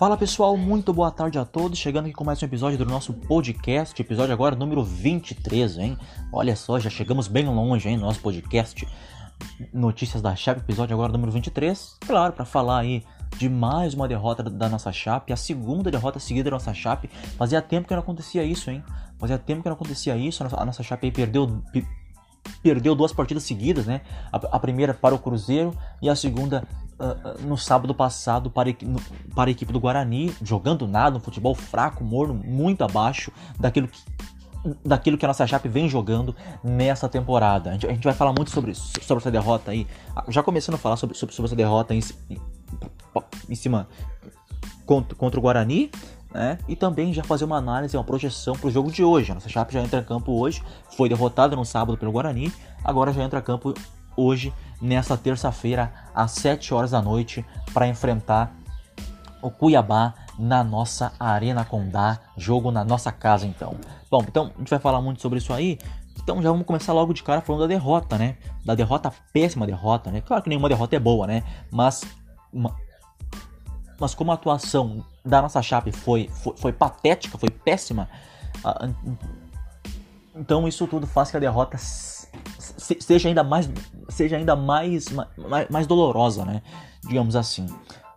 Fala pessoal, muito boa tarde a todos. Chegando aqui com mais um episódio do nosso podcast, episódio agora número 23, hein? Olha só, já chegamos bem longe, hein, no nosso podcast. Notícias da Chape, episódio agora número 23. Claro, para falar aí de mais uma derrota da nossa Chape, a segunda derrota seguida da nossa Chape. Fazia tempo que não acontecia isso, hein? Fazia tempo que não acontecia isso. A nossa Chape aí perdeu perdeu duas partidas seguidas, né? A, primeira para o Cruzeiro e a segunda uh, no sábado passado para, no, para a equipe do Guarani, jogando nada, um futebol fraco, morno, muito abaixo daquilo que, daquilo que a nossa Chape vem jogando nessa temporada. A gente, a gente, vai falar muito sobre, sobre essa derrota aí, já começando a falar sobre, sobre, sobre essa derrota em, em cima contra, contra o Guarani, né? E também já fazer uma análise, uma projeção para o jogo de hoje. A nossa Chape já entra em campo hoje, foi derrotada no sábado pelo Guarani, agora já entra em campo hoje, nesta terça-feira, às 7 horas da noite, para enfrentar o Cuiabá na nossa Arena Condá, jogo na nossa casa então. Bom, então a gente vai falar muito sobre isso aí. Então já vamos começar logo de cara falando da derrota, né? Da derrota, péssima derrota, né? Claro que nenhuma derrota é boa, né? Mas uma, mas como a atuação da nossa Chape foi, foi, foi patética, foi péssima, então isso tudo faz que a derrota seja ainda mais, seja ainda mais, mais, mais dolorosa, né? Digamos assim.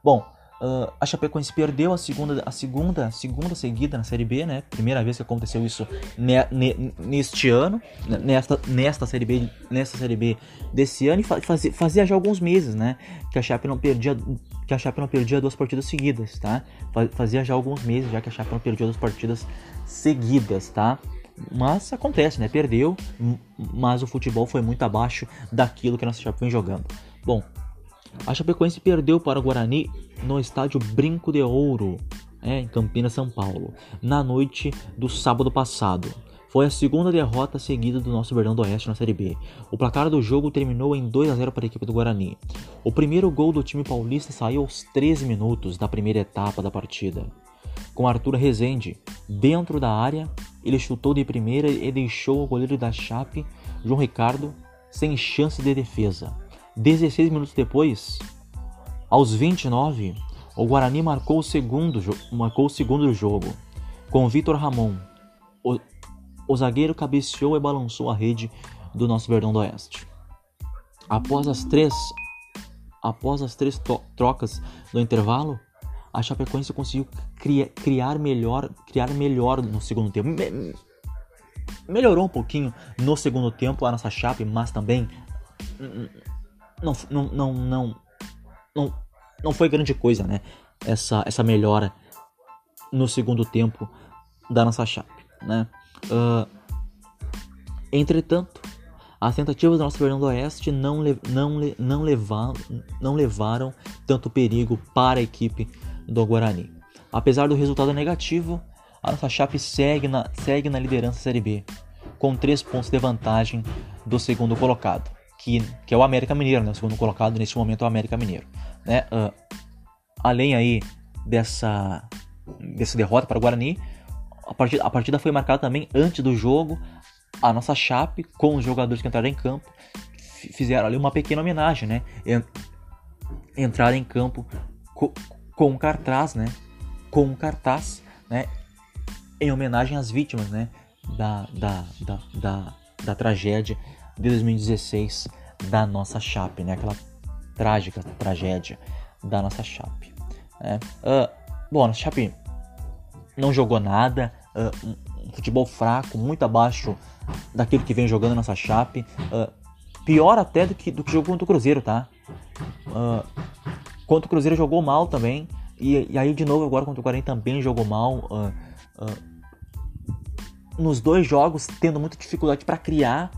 Bom, Uh, a Chapecoense perdeu a segunda, a segunda, segunda seguida na Série B, né? Primeira vez que aconteceu isso ne, ne, neste ano, nesta, nesta Série B, nesta Série B desse ano e fazia, já alguns meses, né? Que a Chape não perdia, que a Chape não perdia duas partidas seguidas, tá? Fazia já alguns meses já que a Chape não perdia duas partidas seguidas, tá? Mas acontece, né? Perdeu, mas o futebol foi muito abaixo daquilo que a nossa Chape vem jogando. Bom, a Chapecoense perdeu para o Guarani no estádio Brinco de Ouro, é, em Campinas, São Paulo, na noite do sábado passado. Foi a segunda derrota seguida do nosso Verdão do Oeste na Série B. O placar do jogo terminou em 2 a 0 para a equipe do Guarani. O primeiro gol do time paulista saiu aos 13 minutos da primeira etapa da partida. Com Arthur Rezende dentro da área, ele chutou de primeira e deixou o goleiro da Chape, João Ricardo, sem chance de defesa. 16 minutos depois, aos 29, o Guarani marcou o segundo, marcou o segundo do jogo, com Vitor Ramon. O, o zagueiro cabeceou e balançou a rede do nosso Verdão do Oeste. Após as três, após as três trocas do intervalo, a Chapecoense conseguiu criar, melhor, criar melhor no segundo tempo. Me, melhorou um pouquinho no segundo tempo a nossa Chape, mas também não, não, não, não, não, não foi grande coisa, né? Essa, essa melhora no segundo tempo da nossa Chape, né? Uh, entretanto, as tentativas do nosso Fernando Oeste não, le não, le não, não levaram tanto perigo para a equipe do Guarani. Apesar do resultado negativo, a nossa Chape segue na, segue na liderança da Série B, com 3 pontos de vantagem do segundo colocado que, que é o América Mineiro, né? O segundo colocado nesse momento é o América Mineiro. Né? Uh, além aí dessa, dessa derrota para o Guarani, a partida, a partida foi marcada também antes do jogo. A nossa Chape, com os jogadores que entraram em campo, fizeram ali uma pequena homenagem, né? Entraram em campo com, cartaz, né? Com cartaz, né? Em homenagem às vítimas, né? Da, da, da, da, da tragédia de 2016 da nossa Chape, né? Aquela trágica tragédia da nossa Chape. Né? Uh, bom, a nossa Chape não jogou nada, uh, um futebol fraco, muito abaixo daquilo que vem jogando a nossa Chape. Uh, pior até do que, do que jogou contra o Cruzeiro, tá? Uh, contra o Cruzeiro jogou mal também. E, e, aí, de novo, agora contra o Guarani também jogou mal. Uh, uh, nos dois jogos, tendo muita dificuldade para criar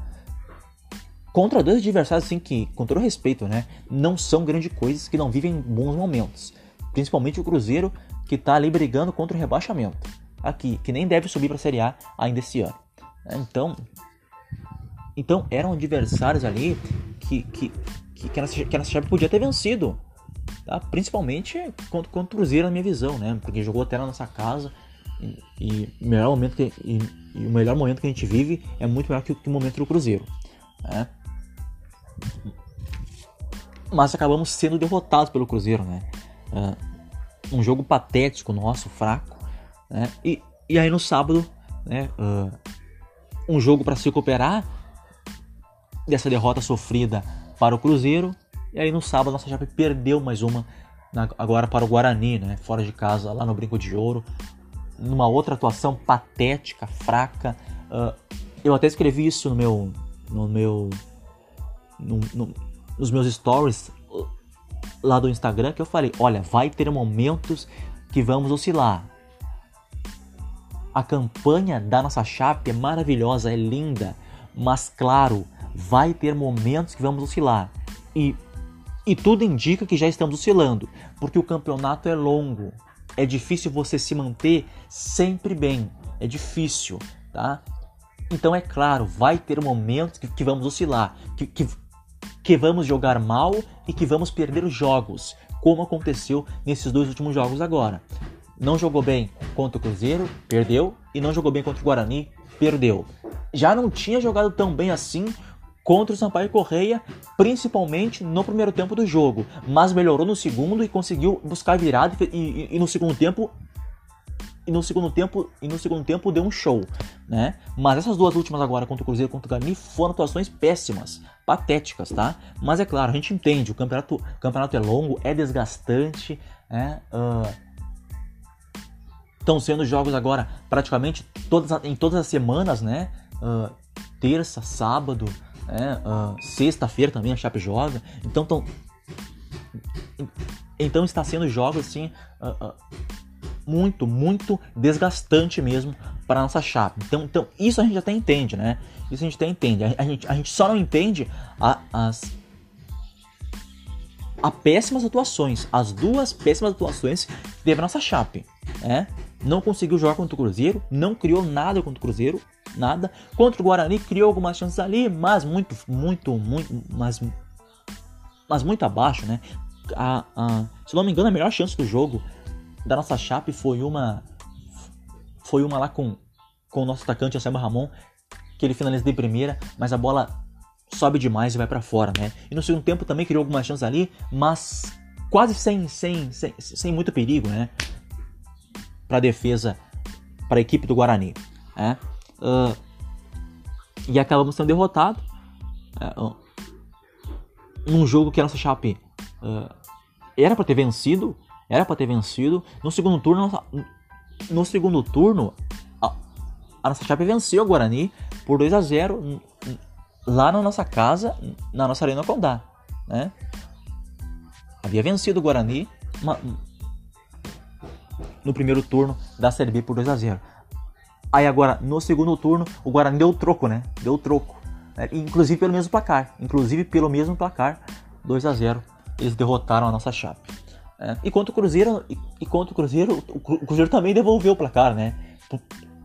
contra dois adversários assim que, com todo respeito, né, não são grandes coisas, que não vivem bons momentos. Principalmente o Cruzeiro, que está ali brigando contra o rebaixamento. Aqui, que nem deve subir para a Série A ainda esse ano. Então, então eram adversários ali que, que, que, que, que a nossa chave podia ter vencido. Tá? Principalmente contra, contra o Cruzeiro, na minha visão, né? Porque jogou até na nossa casa. E, e, melhor momento que, e, e, o melhor momento que a gente vive é muito melhor que, que o momento do Cruzeiro. Né? Mas acabamos sendo derrotados pelo Cruzeiro, né? Uh, um jogo patético nosso, fraco, né? E, e aí no sábado, né? Uh, um jogo para se recuperar dessa derrota sofrida para o Cruzeiro. E aí no sábado nossa Chape perdeu mais uma agora para o Guarani, né? Fora de casa, lá no Brinco de Ouro. Numa outra atuação patética, fraca. Uh, eu até escrevi isso no meu. No meu. No, no, nos meus stories lá do Instagram que eu falei: olha, vai ter momentos que vamos oscilar. A campanha da nossa chape é maravilhosa, é linda, mas claro, vai ter momentos que vamos oscilar. E, e tudo indica que já estamos oscilando, porque o campeonato é longo. É difícil você se manter sempre bem. É difícil, tá? Então é claro, vai ter momentos que, que vamos oscilar, que, que, que vamos jogar mal e que vamos perder os jogos, como aconteceu nesses dois últimos jogos agora. Não jogou bem contra o Cruzeiro, perdeu, e não jogou bem contra o Guarani, perdeu. Já não tinha jogado tão bem assim contra o Sampaio Correia, principalmente no primeiro tempo do jogo, mas melhorou no segundo e conseguiu buscar virada e, e, e no segundo tempo e no segundo tempo e no segundo tempo deu um show, né? Mas essas duas últimas agora contra o Cruzeiro e contra o Guarani foram atuações péssimas, patéticas, tá? Mas é claro, a gente entende, o campeonato, o campeonato é longo, é desgastante, né? Estão uh, sendo jogos agora praticamente todas, em todas as semanas, né? Uh, terça, sábado, né? Uh, Sexta-feira também a Chape joga. Então, tão, então está sendo jogos assim uh, uh, muito, muito desgastante mesmo para nossa Chape. Então, então isso a gente até entende, né? Isso a gente até entende. A, a gente, a gente só não entende a, as a péssimas atuações, as duas péssimas atuações que teve a nossa Chape, né? Não conseguiu jogar contra o Cruzeiro, não criou nada contra o Cruzeiro, nada. Contra o Guarani criou algumas chances ali, mas muito, muito, muito, mas, mas muito abaixo, né? A, a, se não me engano, a melhor chance do jogo da nossa chape foi uma foi uma lá com, com o nosso atacante Anselmo Ramon, que ele finaliza de primeira, mas a bola sobe demais e vai para fora, né? E no segundo tempo também criou algumas chances ali, mas quase sem, sem, sem, sem muito perigo, né? Para defesa, para a equipe do Guarani, né? Uh, e acabamos sendo derrotados uh, num jogo que a nossa Chape uh, era para ter vencido, era para ter vencido. No segundo turno, no segundo turno, a, a nossa Chape venceu o Guarani por 2 a 0 lá na nossa casa, na nossa Arena Condá, né? Havia vencido o Guarani uma, no primeiro turno da Série B por 2 a 0 Aí agora, no segundo turno, o Guarani deu troco, né? Deu troco. Né? Inclusive pelo mesmo placar. Inclusive pelo mesmo placar, 2 a 0 Eles derrotaram a nossa Chape. É. E contra o Cruzeiro, e, e contra o Cruzeiro, o Cruzeiro também devolveu o placar, né?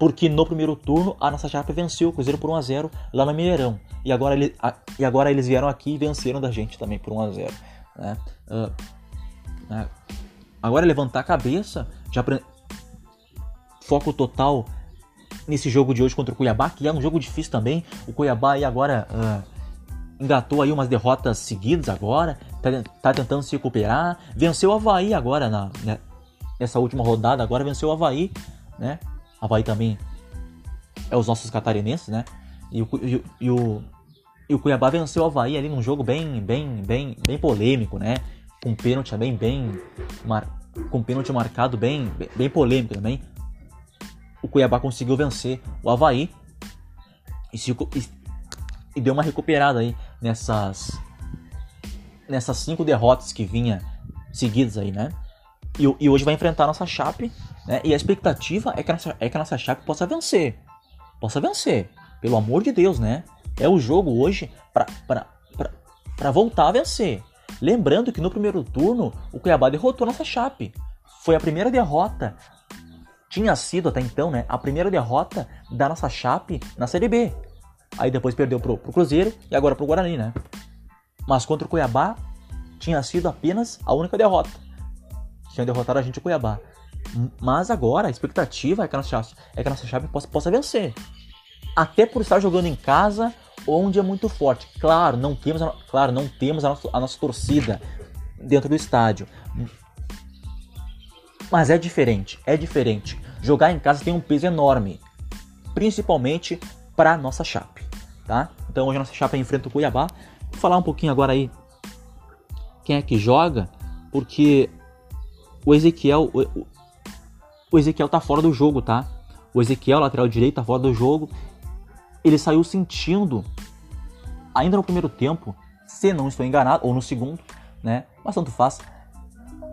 Porque no primeiro turno a nossa Chape venceu o Cruzeiro por 1 a 0 lá no Mineirão. E agora, ele, a, e agora eles vieram aqui e venceram da gente também por 1 a 0 né? Uh, né? Agora é levantar a cabeça, já foco total nesse jogo de hoje contra o Cuiabá, que é um jogo difícil também. O Cuiabá aí agora uh, engatou aí umas derrotas seguidas agora, tá, tá, tentando se recuperar. Venceu o Havaí agora na, né, nessa última rodada, agora venceu o Havaí, né? Havaí também é os nossos catarinenses, né? E o, e, e o, e o Cuiabá venceu o Havaí ali num jogo bem, bem, bem, bem polêmico, né? Com pênalti também bem, mar, com pênalti marcado bem, bem, bem polêmico também o Cuiabá conseguiu vencer o Havaí e, se, e, e deu uma recuperada aí nessas nessas cinco derrotas que vinha seguidas aí, né? E, e, hoje vai enfrentar a nossa Chape, né? E a expectativa é que a nossa, é que a nossa Chape possa vencer. Possa vencer. Pelo amor de Deus, né? É o jogo hoje para voltar a vencer. Lembrando que no primeiro turno o Cuiabá derrotou a nossa Chape. Foi a primeira derrota tinha sido até então, né, a primeira derrota da nossa Chape na Série B. Aí depois perdeu pro, pro Cruzeiro e agora pro Guarani, né? Mas contra o Cuiabá tinha sido apenas a única derrota. Tinha derrotado a gente o Cuiabá. Mas agora a expectativa é que a nossa, é que a nossa Chape possa, possa vencer. Até por estar jogando em casa, onde é muito forte. Claro, não temos a, claro, não temos a nossa, a nossa torcida dentro do estádio. Mas é diferente, é diferente. Jogar em casa tem um peso enorme, principalmente para nossa chape, tá? Então hoje a nossa chape enfrenta o Cuiabá. Vou falar um pouquinho agora aí quem é que joga, porque o Ezequiel o, o Ezequiel tá fora do jogo, tá? O Ezequiel, lateral direito, tá fora do jogo. Ele saiu sentindo ainda no primeiro tempo, se não estou enganado, ou no segundo, né? Mas tanto faz.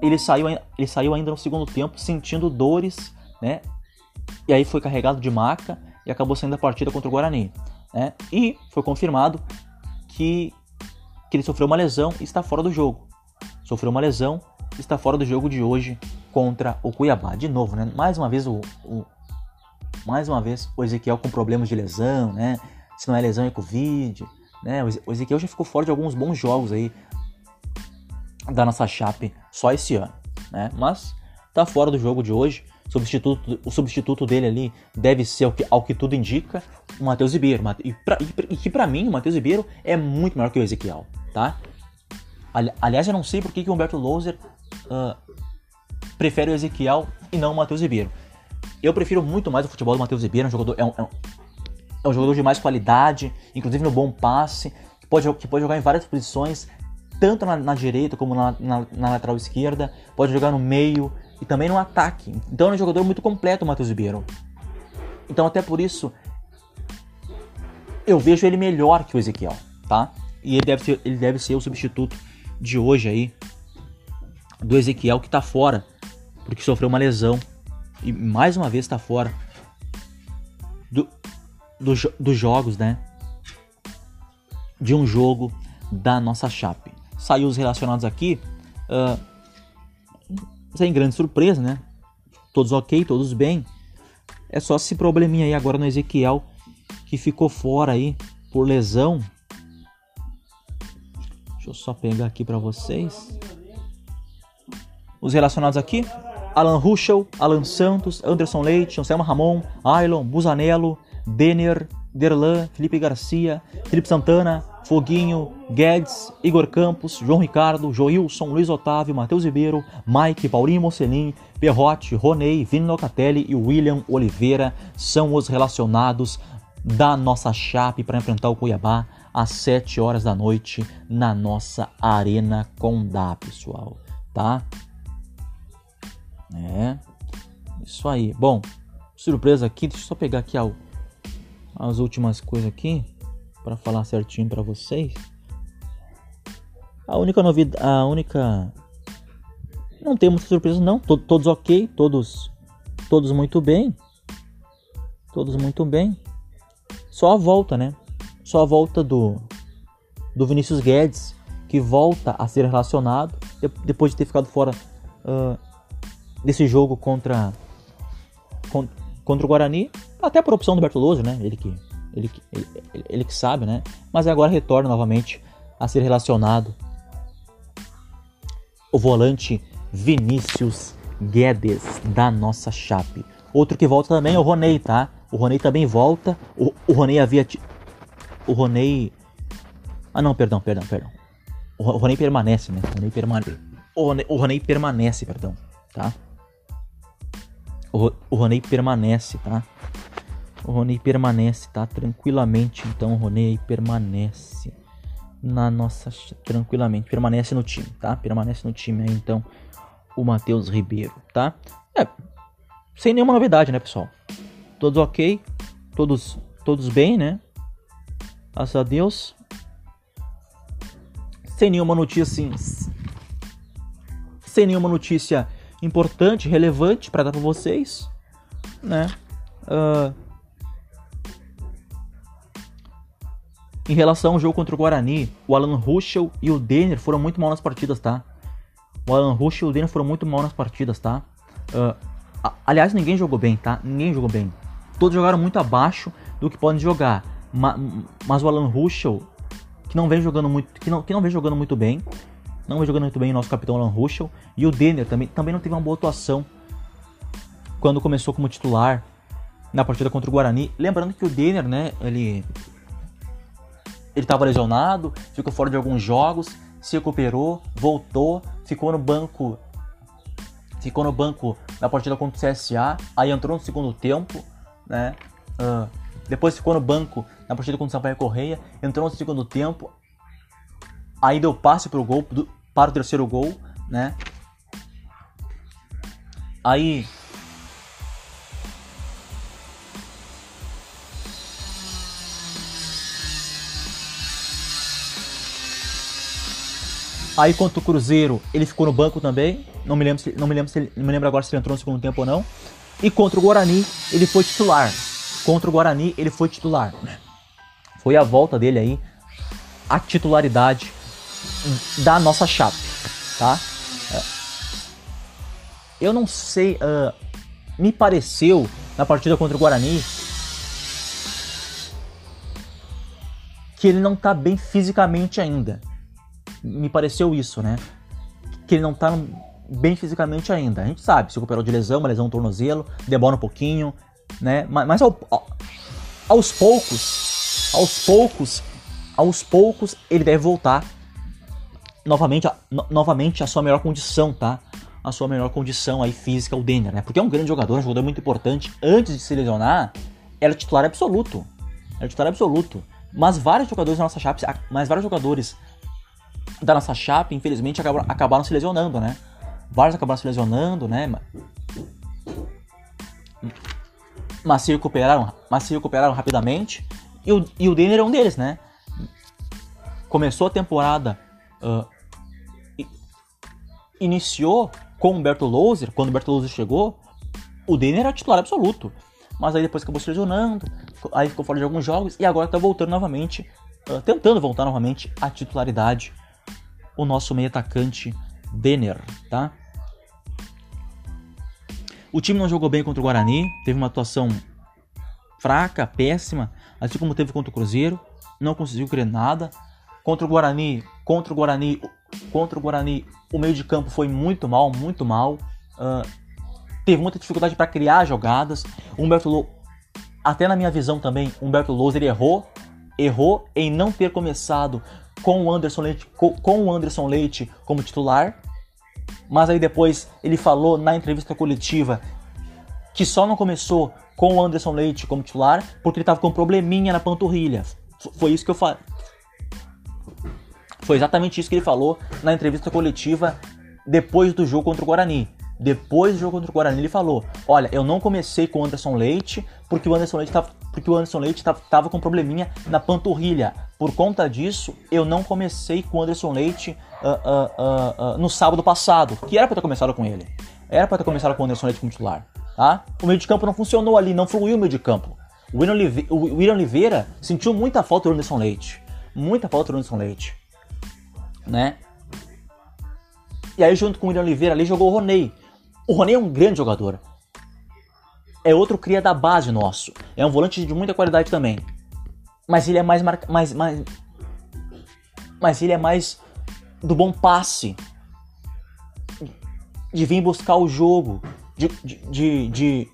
Ele saiu, ele saiu ainda no segundo tempo sentindo dores, né? E aí foi carregado de maca e acabou saindo da partida contra o Guarani, né? E foi confirmado que, que ele sofreu uma lesão e está fora do jogo. Sofreu uma lesão e está fora do jogo de hoje contra o Cuiabá. De novo, né? Mais uma vez o, o mais uma vez o Ezequiel com problemas de lesão, né? Se não é lesão é Covid, né? O Ezequiel já ficou fora de alguns bons jogos aí da nossa chape só esse ano, né? Mas tá fora do jogo de hoje. Substituto, o substituto dele ali deve ser, ao que, ao que tudo indica, o Matheus Ribeiro. E, pra, e, que para mim o Matheus Ribeiro é muito melhor que o Ezequiel, tá? Aliás, eu não sei por que, que o Humberto Louser uh, prefere o Ezequiel e não o Matheus Ribeiro. Eu prefiro muito mais o futebol do Matheus Ribeiro, é um jogador, é um, é um, é um jogador de mais qualidade, inclusive no bom passe, que pode, que pode jogar em várias posições, tanto na, na direita como na, na, na, lateral esquerda, pode jogar no meio e também no ataque. Então é um jogador muito completo o Matheus Ribeiro. Então até por isso eu vejo ele melhor que o Ezequiel, tá? E ele deve ser, ele deve ser o substituto de hoje aí do Ezequiel que tá fora, porque sofreu uma lesão e mais uma vez está fora do, do, dos jogos, né? De um jogo da nossa chape. Saiu os relacionados aqui, uh, sem grande surpresa, né? Todos ok, todos bem. É só esse probleminha aí agora no Ezequiel que ficou fora aí por lesão. Deixa eu só pegar aqui para vocês. Os relacionados aqui, Alan Ruschel, Alan Santos, Anderson Leite, Anselmo Ramon, Ailon, Busanello, Denner, Derlan, Felipe Garcia, Felipe Santana, Foguinho, Guedes, Igor Campos, João Ricardo, Joilson, Luiz Otávio, Matheus Ribeiro, Mike, Paulinho Mocelin, Perrote, Ronei, Vini Locatelli e William Oliveira são os relacionados da nossa chape para enfrentar o Cuiabá às 7 horas da noite na nossa Arena Condá, pessoal, tá? É. Isso aí. Bom, surpresa aqui. Deixa eu só pegar aqui as últimas coisas aqui para falar certinho para vocês. A única novidade, a única não tem muita surpresa não, todos, todos ok, todos todos muito bem. Todos muito bem. Só a volta, né? Só a volta do do Vinícius Guedes, que volta a ser relacionado depois de ter ficado fora uh, desse jogo contra, contra o Guarani, até por opção do Bertoloso, né? Ele que, ele, ele, ele, que sabe, né? Mas agora retorna novamente a ser relacionado o volante Vinícius Guedes da nossa Chape. Outro que volta também é o Ronei, tá? O Ronei também volta. O, o Ronei havia. O Ronei. Ah, não, perdão, perdão, perdão. O Ronei permanece, né? O Ronei permanece. O Ronei, o Ronei permanece, perdão, tá? O, o Roney permanece, tá? O Roney permanece, tá? Tranquilamente, então o Roney permanece na nossa tranquilamente, permanece no time, tá? Permanece no time aí então o Matheus Ribeiro, tá? É, sem nenhuma novidade, né, pessoal? Todos ok, todos todos bem, né? Graças a Deus. Sem nenhuma notícia sem nenhuma notícia importante, relevante para dar para vocês, né? Uh, em relação ao jogo contra o Guarani, o Alan Ruschel e o Denner foram muito mal nas partidas, tá? O Alan Ruschel e o Denner foram muito mal nas partidas, tá? Uh, aliás, ninguém jogou bem, tá? Ninguém jogou bem. Todos jogaram muito abaixo do que podem jogar. Ma mas o Alan Ruschel, que não vem jogando muito, que não, que não vem jogando muito bem, não vem jogando muito bem o nosso capitão Alan Ruschel. E o Denner também, também não teve uma boa atuação quando começou como titular na partida contra o Guarani. Lembrando que o Denner, né, ele ele estava lesionado, ficou fora de alguns jogos, se recuperou, voltou, ficou no banco ficou no banco na partida contra o CSA, aí entrou no segundo tempo, né? Uh, depois ficou no banco na partida contra o Sampaio Correia, entrou no segundo tempo, aí deu passe pro gol, do, para o terceiro gol, né? Aí Aí contra o Cruzeiro, ele ficou no banco também. Não me lembro, se, não me lembro, se não me lembro agora se ele entrou no segundo tempo ou não. E contra o Guarani, ele foi titular. Contra o Guarani, ele foi titular. Foi a volta dele aí, a titularidade da nossa chapa, tá? É. Eu não sei, uh, me pareceu na partida contra o Guarani que ele não tá bem fisicamente ainda me pareceu isso, né? Que ele não tá bem fisicamente ainda. A gente sabe, se recuperou de lesão, uma lesão no tornozelo, demora um pouquinho, né? Mas, mas ao, aos poucos, aos poucos, aos poucos ele deve voltar novamente, no, novamente a sua melhor condição, tá? A sua melhor condição aí física, o Denner, né? Porque é um grande jogador, um jogador muito importante. Antes de se lesionar, era titular absoluto. Era titular absoluto. Mas vários jogadores da nossa chapa, mas vários jogadores da nossa chapa, infelizmente, acabaram, acabaram se lesionando, né? Vários acabaram se lesionando, né? Mas se recuperaram, mas se recuperaram rapidamente. E o, e o Denner é um deles, né? Começou a temporada. Uh, iniciou com o Humberto Louser. Quando o Humberto Louser chegou, o Denner era titular absoluto. Mas aí depois acabou se lesionando. Aí ficou fora de alguns jogos. E agora tá voltando novamente. Uh, tentando voltar novamente à titularidade o nosso meio atacante Denner, tá? O time não jogou bem contra o Guarani, teve uma atuação fraca, péssima, assim como teve contra o Cruzeiro, não conseguiu criar nada. Contra o Guarani, contra o Guarani, contra o Guarani, o meio de campo foi muito mal, muito mal. Uh, teve muita dificuldade para criar jogadas. Humberto Lou, até na minha visão também, Humberto Louser errou, errou em não ter começado com o Anderson Leite, com o Anderson Leite como titular. Mas aí depois ele falou na entrevista coletiva que só não começou com o Anderson Leite como titular porque ele estava com um probleminha na panturrilha. Foi isso que eu falei. Foi exatamente isso que ele falou na entrevista coletiva depois do jogo contra o Guarani. Depois do jogo contra o Guarani, ele falou: Olha, eu não comecei com o Anderson Leite porque o Anderson Leite estava porque o Anderson Leite estava com um probleminha na panturrilha. Por conta disso, eu não comecei com o Anderson Leite uh, uh, uh, no sábado passado, que era para ter começado com ele. Era para ter começado com o Anderson Leite como titular. Tá? O meio de campo não funcionou ali, não fluiu o meio de campo. O William, Oliveira, o William Oliveira sentiu muita falta do Anderson Leite. Muita falta do Anderson Leite. Né? E aí, junto com o William Oliveira, ali jogou o Roney. O Roney é um grande jogador é outro cria da base nosso. É um volante de muita qualidade também. Mas ele é mais, mais, mais mas ele é mais do bom passe. De vir buscar o jogo. De, de, de,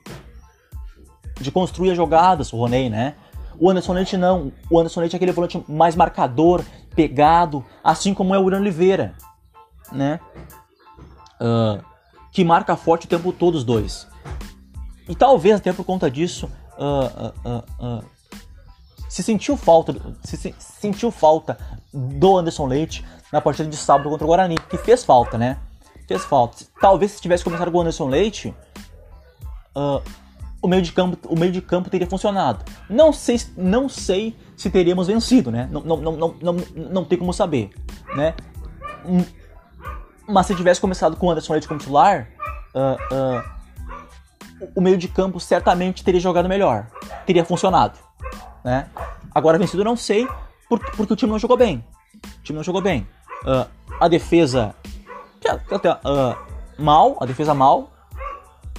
de, construir as jogadas, o Roney, né? O Anderson Leite não. O Anderson Leite é aquele volante mais marcador, pegado, assim como é o William Oliveira, né? Uh, que marca forte o tempo todo os dois. E talvez até por conta disso uh, uh, uh, se sentiu falta, se, se, sentiu falta do Anderson Leite na partida de sábado contra o Guarani, que fez falta, né? Fez falta. Talvez se tivesse começado com o Anderson Leite, o meio de campo, o meio de campo teria funcionado. Não sei, não sei se teríamos vencido, né? Não, não, não, não, não, não tem como saber, né? Hum, mas se tivesse começado com o Anderson Leite como titular, uh, uh, o meio de campo certamente teria jogado melhor, teria funcionado, né? Agora vencido não sei, porque, o time não jogou bem. O time não jogou bem. Uh, a defesa uh, mal, a defesa mal,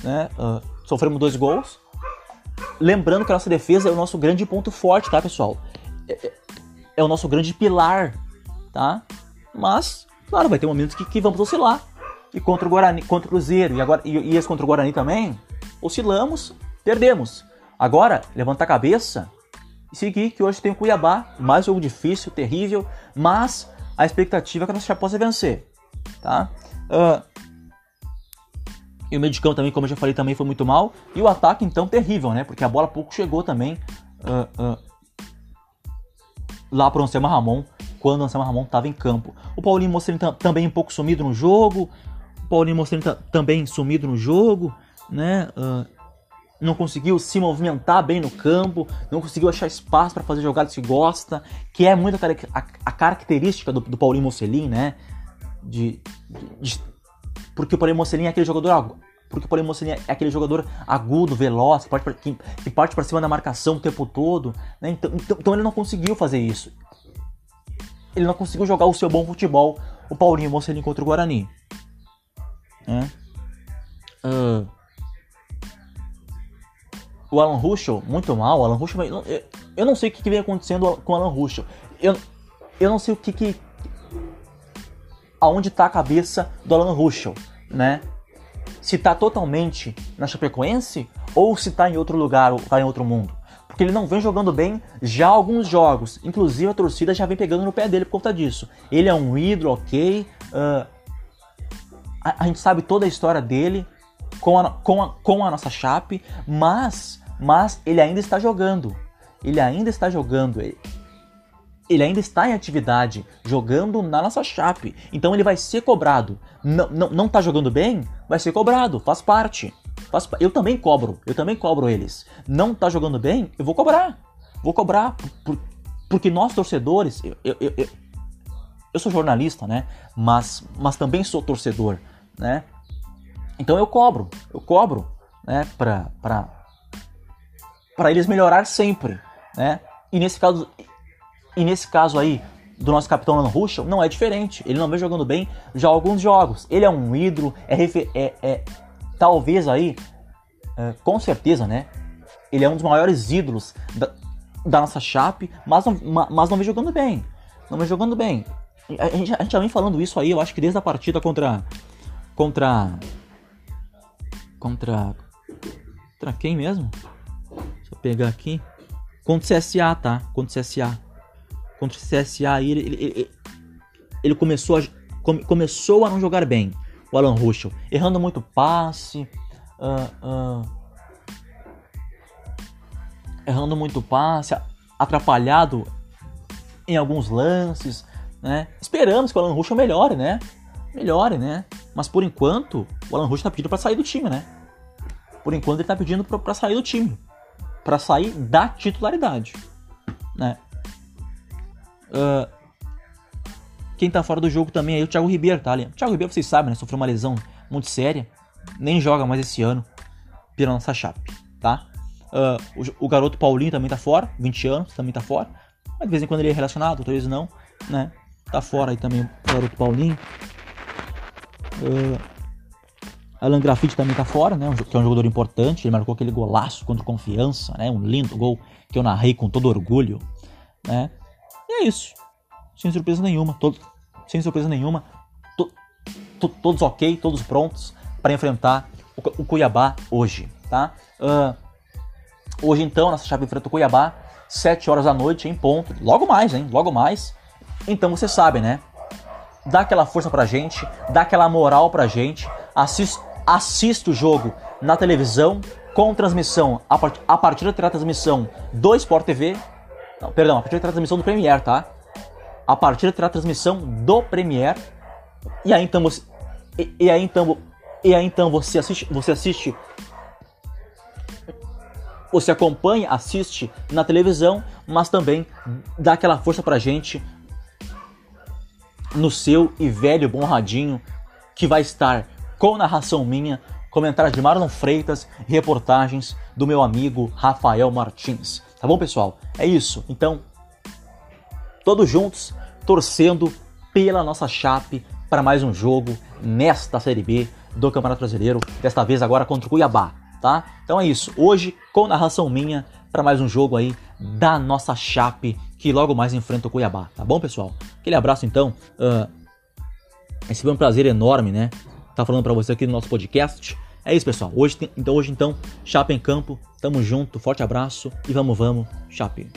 né? Uh, sofremos dois gols. Lembrando que a nossa defesa é o nosso grande ponto forte, tá, pessoal? É, é, é o nosso grande pilar, tá? Mas, claro, vai ter momentos que, que vamos oscilar. E contra o Guarani, contra o Cruzeiro e agora e, e esse contra o Guarani também, oscilamos, perdemos. Agora, levantar a cabeça seguir que hoje tem o Cuiabá, mais jogo difícil, terrível, mas a expectativa é que a já possa vencer, tá? Uh, E o meio de campo também, como eu já falei, também foi muito mal. E o ataque, então, terrível, né? Porque a bola pouco chegou também uh, uh, lá para o Anselmo Ramon, quando o Anselmo Ramon estava em campo. O Paulinho Mocelin também um pouco sumido no jogo. O Paulinho Mocelin também sumido no jogo, né? Não conseguiu se movimentar bem no campo, não conseguiu achar espaço para fazer jogadas que gosta, que é muito a, a, a característica do, do Paulinho Mocelin, né? De, de, de, porque o Paulinho Mocelin é aquele jogador porque o Paulinho Mocelin é aquele jogador agudo, veloz, que parte, para cima da marcação o tempo todo. Né? Então, então, então, ele não conseguiu fazer isso. Ele não conseguiu jogar o seu bom futebol, o Paulinho Mocelin contra o Guarani. Né? Uh, o Alan Ruschel, muito mal. O Alan Ruschel, eu, não sei o que, que vem acontecendo com o Alan Ruschel. Eu, eu não sei o que que. aonde está a cabeça do Alan Ruschel, né? Se está totalmente na Chapecoense ou se está em outro lugar, ou está em outro mundo. Porque ele não vem jogando bem já alguns jogos. Inclusive a torcida já vem pegando no pé dele por conta disso. Ele é um ídolo, ok. Uh, a, a, gente sabe toda a história dele com a, com a, com a nossa chape, mas mas ele ainda está jogando. Ele ainda está jogando. Ele ainda está em atividade, jogando na nossa chape. Então ele vai ser cobrado. Não, não, não tá jogando bem? Vai ser cobrado, faz parte. Faz, eu também cobro, eu também cobro eles. Não tá jogando bem? Eu vou cobrar. Vou cobrar. Por, porque nós torcedores, eu, eu, eu, eu, sou jornalista, né? Mas, mas também sou torcedor, né? Então eu cobro, eu cobro, né? Pra, pra, para eles melhorar sempre, né? E nesse caso, e nesse caso aí do nosso capitão Alan Ruschel, não é diferente. Ele não vem jogando bem já alguns jogos. Ele é um ídolo, é, é, é talvez aí, é, com certeza, né? Ele é um dos maiores ídolos da, da nossa chape, mas não, mas não vem jogando bem. Não vem jogando bem. A gente, a gente já vem falando isso aí, eu acho que desde a partida contra. Contra. Contra. Contra quem mesmo? Pegar aqui. Contra o CSA, tá? Contra o CSA. Contra o CSA ele, ele, ele, ele começou, a, come, começou a não jogar bem. O Alan Ruschel. Errando muito passe. Uh, uh, errando muito passe. Atrapalhado em alguns lances. Né? Esperamos que o Alan Ruschel melhore, né? Melhore, né? Mas por enquanto, o Alan Ruschel tá pedindo para sair do time, né? Por enquanto ele tá pedindo para sair do time para sair da titularidade, né? Uh, quem tá fora do jogo também é o Thiago Ribeiro, tá? O Thiago Ribeiro, vocês sabem, né? Sofreu uma lesão muito séria, nem joga mais esse ano pela nossa chape, tá? Uh, o, o, garoto Paulinho também tá fora, 20 anos, também tá fora. Mas de vez em quando ele é relacionado, outras vezes não, né? Tá fora aí também o garoto Paulinho. Uh, Alan Graffiti também tá fora, né? Que é um jogador importante. Ele marcou aquele golaço contra Confiança, né? Um lindo gol que eu narrei com todo orgulho, né? E é isso. Sem surpresa nenhuma. Todo, sem surpresa nenhuma. To, to, todos ok, todos prontos para enfrentar o, o, Cuiabá hoje, tá? Uh, hoje então, nossa chave enfrenta o Cuiabá, 7 horas da noite em ponto. Logo mais, hein? Logo mais. Então você sabe, né? Dá aquela força pra gente, dá aquela moral pra gente. Assista assista o jogo na televisão com transmissão. A, part a partir da transmissão do Sport TV. Não, perdão, a partir da transmissão do Premiere, tá? A partir da transmissão do Premiere. E aí então você. E, e aí então. E aí então você assiste. Você assiste. Você acompanha, assiste na televisão, mas também dá aquela força pra gente no seu e velho bom radinho que vai estar com narração minha, comentários de Marlon Freitas e reportagens do meu amigo Rafael Martins. Tá bom, pessoal? É isso. Então, todos juntos, torcendo pela nossa chape para mais um jogo nesta Série B do Campeonato Brasileiro, desta vez agora contra o Cuiabá, tá? Então é isso. Hoje, com narração minha, para mais um jogo aí da nossa chape que logo mais enfrenta o Cuiabá, tá bom, pessoal? Aquele abraço então. Uh, esse foi um prazer enorme, né? Tá falando para você aqui no nosso podcast. É isso, pessoal. Hoje, então, hoje então, Chape em campo. Tamo junto, forte abraço e vamos, vamos, Chape.